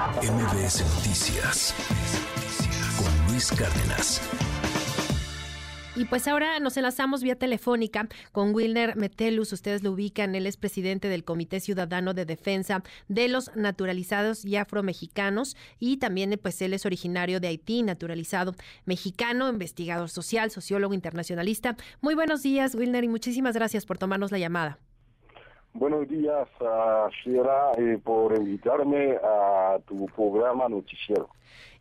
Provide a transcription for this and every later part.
MBS Noticias con Luis Cárdenas. Y pues ahora nos enlazamos vía telefónica con Wilner Metelus. Ustedes lo ubican, él es presidente del Comité Ciudadano de Defensa de los Naturalizados y Afromexicanos y también pues él es originario de Haití, naturalizado mexicano, investigador social, sociólogo internacionalista. Muy buenos días, Wilner, y muchísimas gracias por tomarnos la llamada. Buenos días, Shira, eh, por invitarme a tu programa noticiero.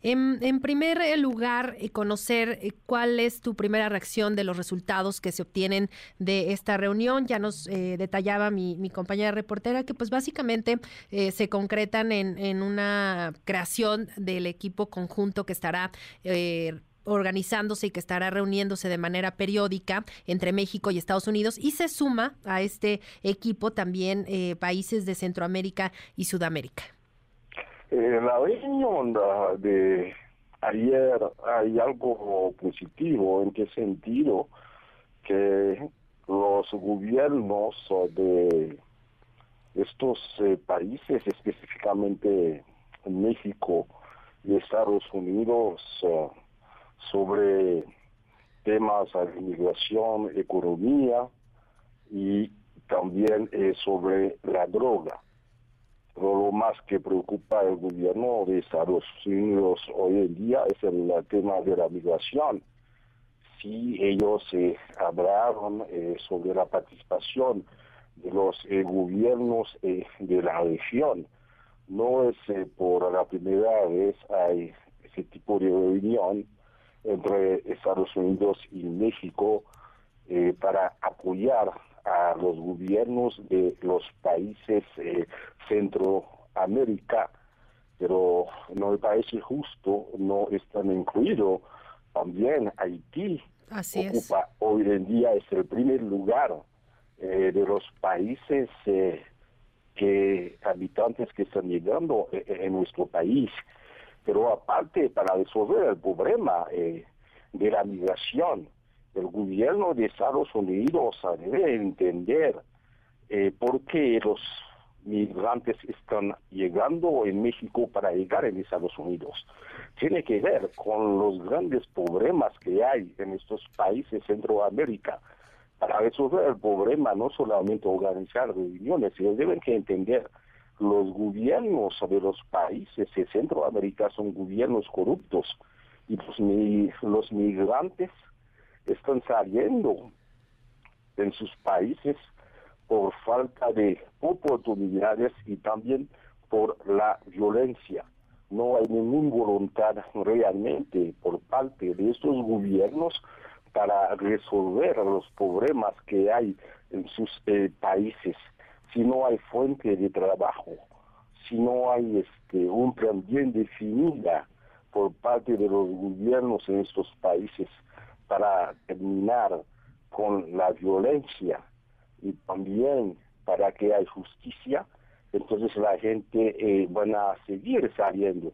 En, primer lugar, eh, conocer eh, cuál es tu primera reacción de los resultados que se obtienen de esta reunión. Ya nos detallaba mi, mi, compañera reportera que pues básicamente se concretan en, en, una creación del equipo conjunto que estará organizándose y que estará reuniéndose de manera periódica entre México y Estados Unidos y se suma a este equipo también eh, países de Centroamérica y Sudamérica. En la reunión de ayer hay algo positivo, ¿en qué sentido? Que los gobiernos de estos eh, países, específicamente México y Estados Unidos, uh, sobre temas de inmigración, economía y también eh, sobre la droga. Pero lo más que preocupa al gobierno de Estados Unidos hoy en día es el tema de la migración. Si ellos eh, hablaron eh, sobre la participación de los gobiernos de la región, no es por la primera vez hay ese tipo de reunión entre Estados Unidos y México eh, para apoyar a los gobiernos de los países eh, Centroamérica, pero no me parece justo, no están incluidos también Haití. Así ocupa hoy en día es el primer lugar eh, de los países que habitantes que están llegando en nuestro país. Pero aparte, para resolver el problema eh, de la migración, el gobierno de Estados Unidos debe entender eh, por qué los migrantes están llegando en México para llegar en Estados Unidos. Tiene que ver con los grandes problemas que hay en estos países Centroamérica. Para resolver el problema, no solamente organizar reuniones, sino deben entender los gobiernos de los países de Centroamérica son gobiernos corruptos y los, los migrantes están saliendo en sus países por falta de oportunidades y también por la violencia. No hay ninguna voluntad realmente por parte de estos gobiernos para resolver los problemas que hay en sus eh, países si no hay fuente de trabajo, si no hay este, un plan bien definida por parte de los gobiernos en estos países para terminar con la violencia y también para que haya justicia, entonces la gente eh, van a seguir saliendo.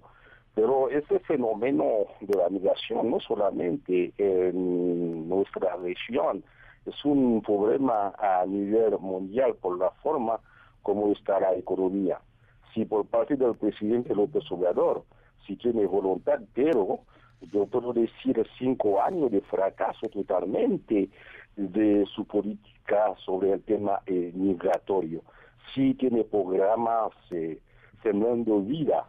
Pero ese fenómeno de la migración no solamente en nuestra región, es un problema a nivel mundial por la forma como está la economía. Si por parte del presidente López Obrador, si tiene voluntad, pero yo puedo decir cinco años de fracaso totalmente de su política sobre el tema eh, migratorio. Si tiene programas eh, sembrando vida,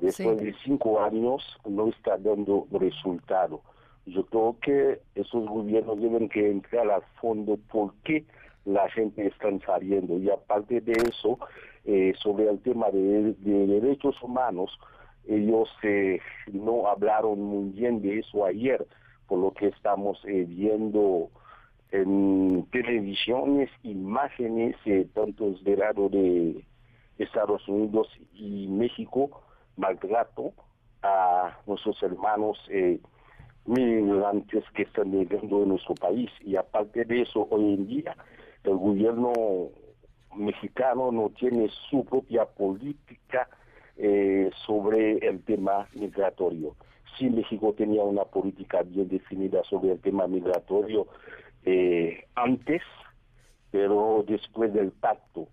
después de cinco años no está dando resultado. Yo creo que esos gobiernos deben que entrar al fondo por qué la gente está saliendo. Y aparte de eso, eh, sobre el tema de, derechos humanos, ellos eh, no hablaron muy bien de eso ayer, por lo que estamos eh, viendo en televisiones, imágenes, tanto del lado de Estados Unidos y México, maltrato a nuestros hermanos migrantes que están llegando en nuestro país. Y aparte de eso, hoy en día el gobierno mexicano no tiene su propia política eh, sobre el tema migratorio. Si México tenía una política bien definida sobre el tema migratorio eh, antes, pero después del pacto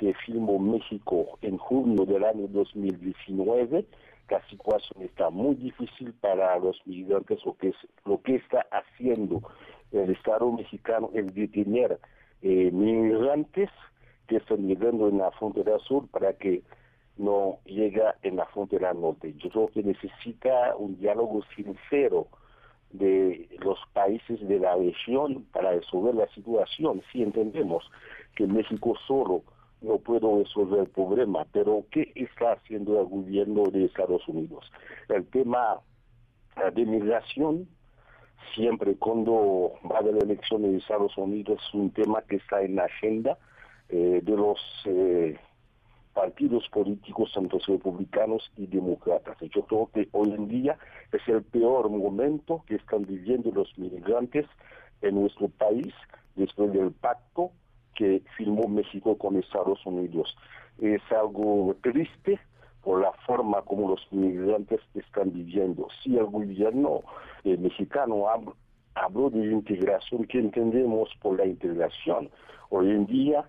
que filmó México en junio del año 2019, la situación está muy difícil para los migrantes, lo que, es, lo que está haciendo el Estado mexicano es detener eh, migrantes que están llegando en la frontera sur para que no llega en la frontera norte. Yo creo que necesita un diálogo sincero de los países de la región para resolver la situación. Si entendemos que México solo no puede resolver el problema, pero ¿qué está haciendo el gobierno de Estados Unidos? El tema de migración, siempre cuando va a haber elecciones de Estados Unidos, es un tema que está en la agenda eh, de los eh, partidos políticos, tanto republicanos y demócratas. Yo creo que hoy en día es el peor momento que están viviendo los migrantes en nuestro país después del pacto que firmó México con Estados Unidos. Es algo triste por la forma como los migrantes están viviendo. Si el gobierno eh, mexicano habló de integración, ¿qué entendemos por la integración? Hoy en día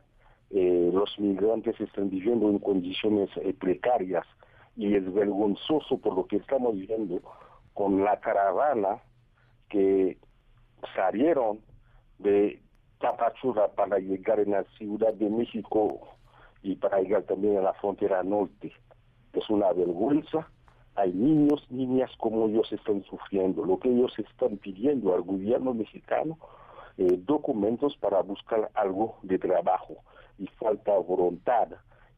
eh, los migrantes están viviendo en condiciones eh, precarias y es vergonzoso por lo que estamos viendo con la caravana que salieron de Tapachula para llegar en la Ciudad de México y para llegar también a la frontera norte. Es una vergüenza. Hay niños, niñas como ellos están sufriendo. Lo que ellos están pidiendo al gobierno mexicano, eh, documentos para buscar algo de trabajo y falta voluntad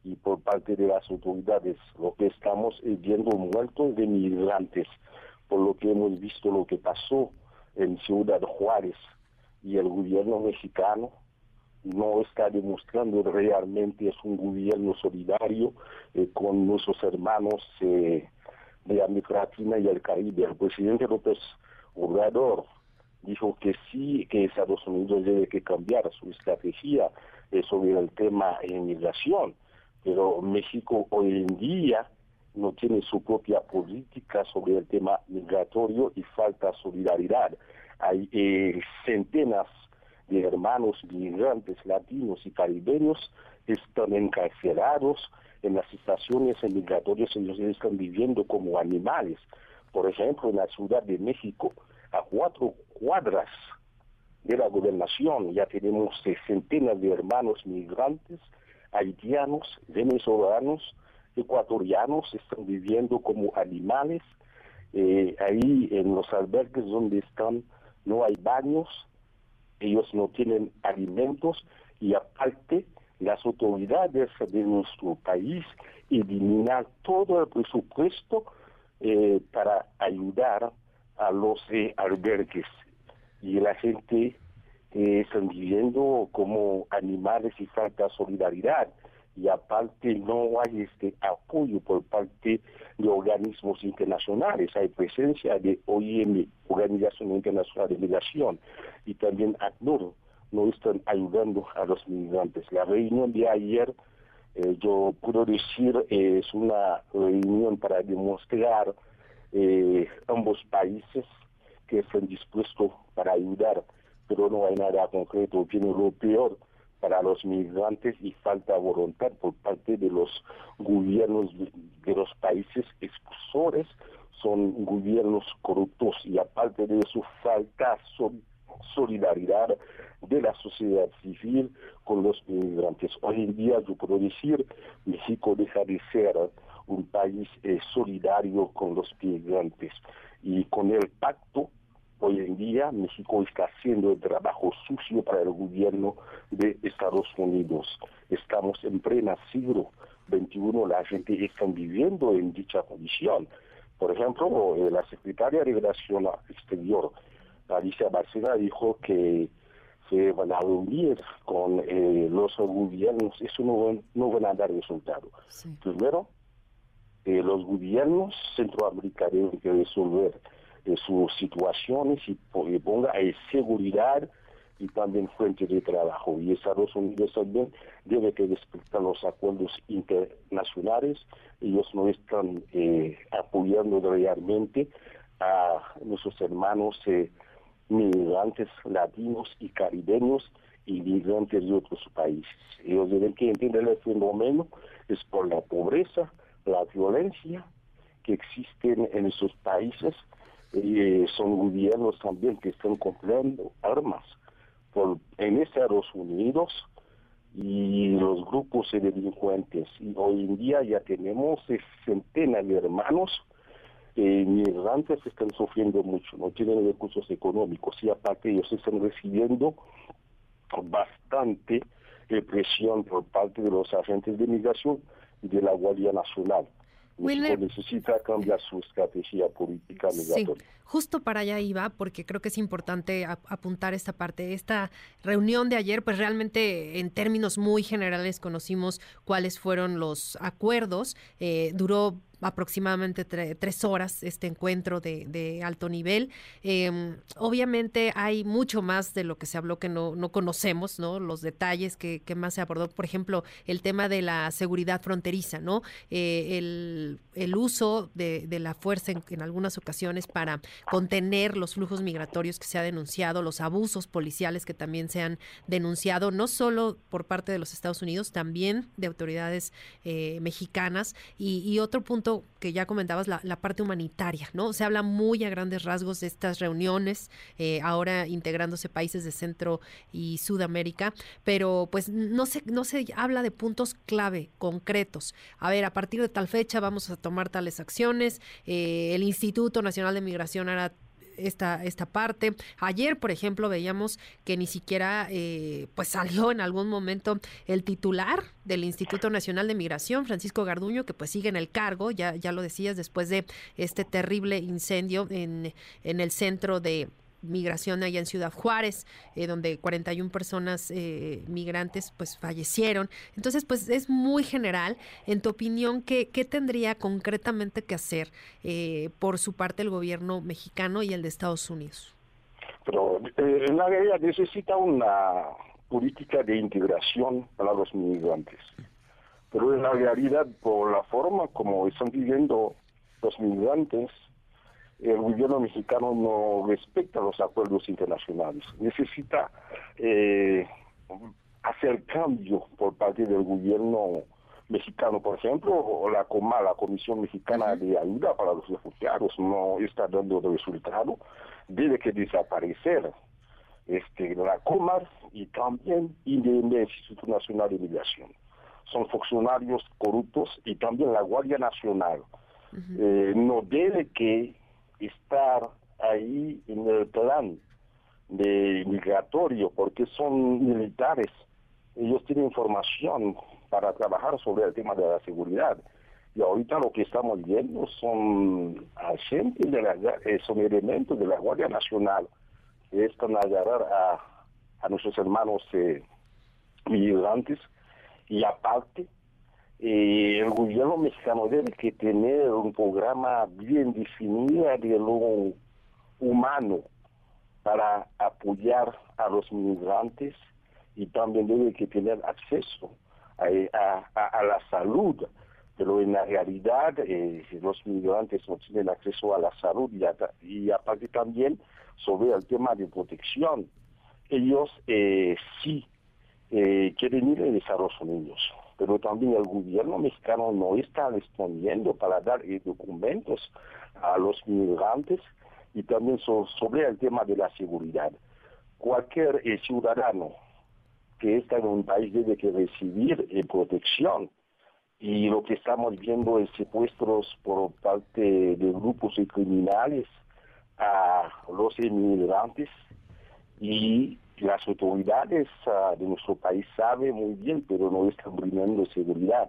y por parte de las autoridades lo que estamos viendo muertos de migrantes por lo que hemos visto lo que pasó en Ciudad Juárez y el gobierno mexicano no está demostrando realmente es un gobierno solidario eh, con nuestros hermanos eh, de América Latina y el Caribe. El presidente López Obrador dijo que sí, que Estados Unidos debe que cambiar su estrategia eh, sobre el tema de inmigración, pero México hoy en día no tiene su propia política sobre el tema migratorio y falta solidaridad. Hay eh, centenas de hermanos migrantes latinos y caribeños están encarcelados en las estaciones migratorias, ellos están viviendo como animales. Por ejemplo, en la Ciudad de México, a cuatro cuadras de la gobernación. Ya tenemos centenas de hermanos migrantes, haitianos, venezolanos, ecuatorianos, están viviendo como animales. Eh, ahí en los albergues donde están no hay baños, ellos no tienen alimentos y aparte las autoridades de nuestro país eliminar todo el presupuesto eh, para ayudar a los eh, albergues. Y la gente eh, están viviendo como animales y falta solidaridad y aparte no hay este apoyo por parte de organismos internacionales, hay presencia de OIM, Organización Internacional de Migración, y también ACNUR, no están ayudando a los migrantes. La reunión de ayer, eh, yo puedo decir, es una reunión para demostrar eh, ambos países que están dispuestos para ayudar, pero no hay nada concreto. Viene lo peor para los migrantes y falta voluntad por parte de los gobiernos de, los países expulsores. Son gobiernos corruptos y aparte de eso falta solidaridad de la sociedad civil con los migrantes. Hoy en día yo puedo decir, México deja de ser un país eh, solidario con los migrantes y con el pacto Hoy en día México está haciendo el trabajo sucio para el gobierno de Estados Unidos. Estamos en plena siglo XXI, la gente está viviendo en dicha condición. Por ejemplo, eh, la secretaria de Relación Exterior, Alicia Barcena, dijo que se van a reunir con eh, los gobiernos, eso no, no van a dar resultado. Primero, eh, los gobiernos centroamericanos que resolver sus situaciones y, ponga seguridad y también fuente de trabajo. Y Estados Unidos también debe que respetar los acuerdos internacionales. Ellos no están eh, apoyando realmente a nuestros hermanos eh, migrantes latinos y caribeños inmigrantes de otros países. Ellos deben que entender el fenómeno es por la pobreza, la violencia que existen en esos países. Y son gobiernos también que están comprando armas en Estados Unidos y los grupos de delincuentes. Hoy en día ya tenemos centenas de hermanos eh, migrantes que están sufriendo mucho, no tienen recursos económicos y aparte ellos están recibiendo bastante presión por parte de los agentes de migración y de la Guardia Nacional. México necesita cambiar su estrategia política migratoria. justo para allá iba, porque creo que es importante apuntar esta parte. Esta reunión de ayer, pues realmente en términos muy generales conocimos cuáles fueron los acuerdos. Eh, duró aproximadamente tres horas este encuentro de, alto nivel. Em, obviamente hay mucho más de lo que se habló que no, no conocemos, ¿no? Los detalles que, más se abordó, por ejemplo, el tema de la seguridad fronteriza, ¿no? Eh, el, uso de, la fuerza en, algunas ocasiones para contener los flujos migratorios que se ha denunciado, los abusos policiales que también se han denunciado, no solo por parte de los Estados Unidos, también de autoridades eh, mexicanas. y otro punto que ya comentabas, la, parte humanitaria, ¿no? Se habla muy a grandes rasgos de estas reuniones, eh, ahora integrándose países de Centro y Sudamérica, pero pues no se, no se habla de puntos clave, concretos. A ver, a partir de tal fecha vamos a tomar tales acciones, eh, el Instituto Nacional de Migración hará esta, esta parte. Ayer, por ejemplo, veíamos que ni siquiera eh, pues salió en algún momento el titular del Instituto Nacional de Migración, Francisco Garduño, que pues sigue en el cargo, ya, ya lo decías, después de este terrible incendio en, en el centro de migración allá en Ciudad Juárez, eh, donde 41 personas eh, migrantes pues fallecieron. Entonces, pues es muy general. En tu opinión, ¿qué, qué tendría concretamente que hacer eh, por su parte el gobierno mexicano y el de Estados Unidos? Pero en la realidad necesita una política de integración para los migrantes. Pero en la realidad, por la forma como están viviendo los migrantes, el gobierno mexicano no respeta los acuerdos internacionales. Necesita eh, hacer cambio por parte del gobierno mexicano, por ejemplo, o la COMA, la Comisión Mexicana de Ayuda para los Refugiados, no está dando resultado, debe que desaparecer este, la COMAR y también el Instituto Nacional de Migración. Son funcionarios corruptos y también la Guardia Nacional. Eh, no debe que estar ahí en el plan de migratorio porque son militares. Ellos tienen información para trabajar sobre el tema de la seguridad. Y ahorita lo que estamos viendo son agentes de la, eh, son elementos de la Guardia Nacional que están a agarrar a, a nuestros hermanos eh, migrantes y aparte eh, el gobierno mexicano debe que tener un programa bien definido de lo humano para apoyar a los migrantes y también debe que tener acceso a, la salud. Pero en la realidad eh, los migrantes no tienen acceso a la salud y, aparte también sobre el tema de protección. Ellos eh, sí quieren ir a Estados Unidos pero también el gobierno mexicano no está respondiendo para dar documentos a los migrantes y también sobre el tema de la seguridad. Cualquier eh, ciudadano que está en un país debe recibir eh, protección y lo que estamos viendo es secuestros por parte de grupos criminales a los inmigrantes y las autoridades ah, de nuestro país saben muy bien, pero no están brindando seguridad.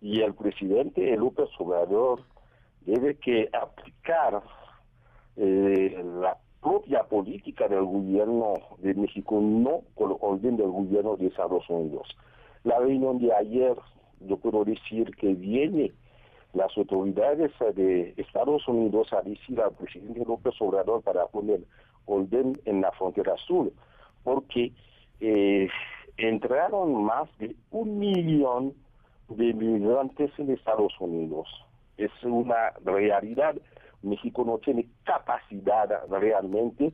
Y el presidente López Obrador debe que aplicar eh, la propia política del gobierno de México, no con el orden del gobierno de Estados Unidos. La reunión de ayer, yo puedo decir que viene las autoridades de Estados Unidos a decir al presidente López Obrador para poner orden en la frontera sur porque eh, entraron más de un millón de migrantes en Estados Unidos. Es una realidad. México no tiene capacidad realmente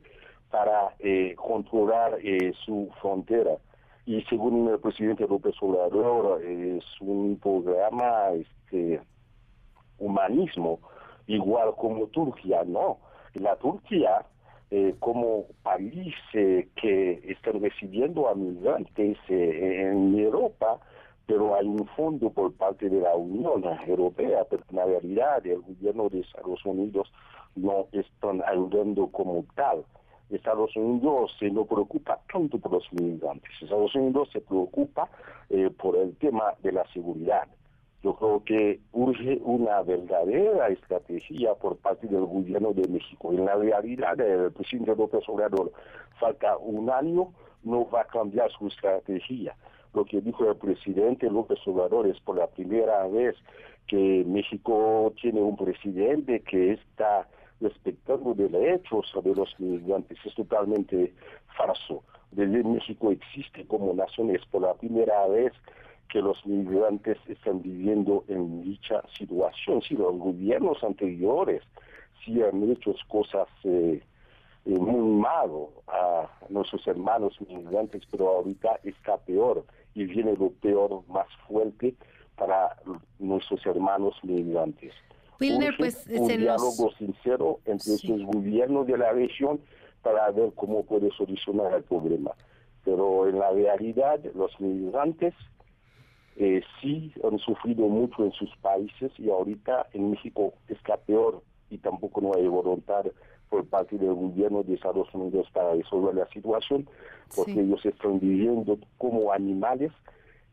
para eh, controlar eh, su frontera. y según el presidente López Obrador es un programa este humanismo igual como Turquía, no. La Turquía eh, como país eh, que están recibiendo a migrantes eh, en Europa, pero hay un fondo por parte de la Unión Europea, pero en la realidad el gobierno de Estados Unidos no están ayudando como tal. Estados Unidos se no preocupa tanto por los migrantes, Estados Unidos se preocupa por el tema de la seguridad. Yo creo que urge una verdadera estrategia por parte del gobierno de México. En la realidad, el presidente López Obrador falta un año, no va a cambiar su estrategia. Lo que dijo el presidente López Obrador es por la primera vez que México tiene un presidente que está respetando derechos de los migrantes. Es totalmente falso. Desde México existe como nación, es por la primera vez que los migrantes están viviendo en dicha situación. Si los gobiernos anteriores sí han hecho cosas eh, eh, muy malo a nuestros hermanos migrantes, pero ahorita está peor y viene lo peor más fuerte para nuestros hermanos migrantes. Wilner, pues un diálogo sincero entre los gobiernos de la región para ver cómo puede solucionar el problema. Pero en la realidad, los migrantes eh, sí han sufrido mucho en sus países y ahorita en México está peor y tampoco no hay voluntad por parte del gobierno de Estados Unidos para resolver la situación porque ellos están viviendo como animales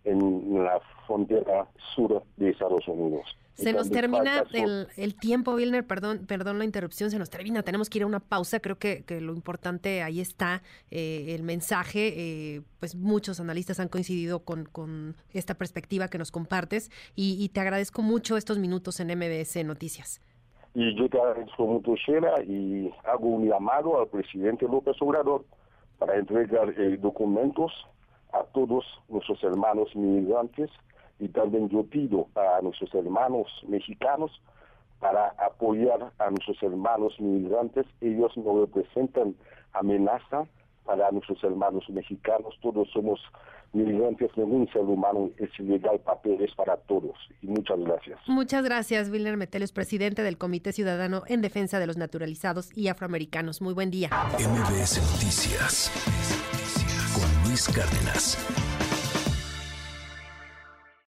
en la frontera sur de Estados Unidos. Se nos termina el, tiempo, Wilner, perdón, perdón la interrupción, se nos termina, tenemos que ir a una pausa, creo que, que lo importante ahí está, eh, el mensaje, eh, pues muchos analistas han coincidido con, con esta perspectiva que nos compartes y, te agradezco mucho estos minutos en MBS Noticias. Y yo te agradezco mucho, Sheila, y hago un llamado al presidente López Obrador para entregar eh, documentos a todos nuestros hermanos migrantes y también yo pido a nuestros hermanos mexicanos para apoyar a nuestros hermanos migrantes. Ellos no representan amenaza para nuestros hermanos mexicanos. Todos somos migrantes, ningún ser humano es ilegal, papeles para todos. Y muchas gracias. Muchas gracias, Wilner Meteles, presidente del Comité Ciudadano en Defensa de los Naturalizados y Afroamericanos. Muy buen día. MBS Noticias con Luis Cárdenas.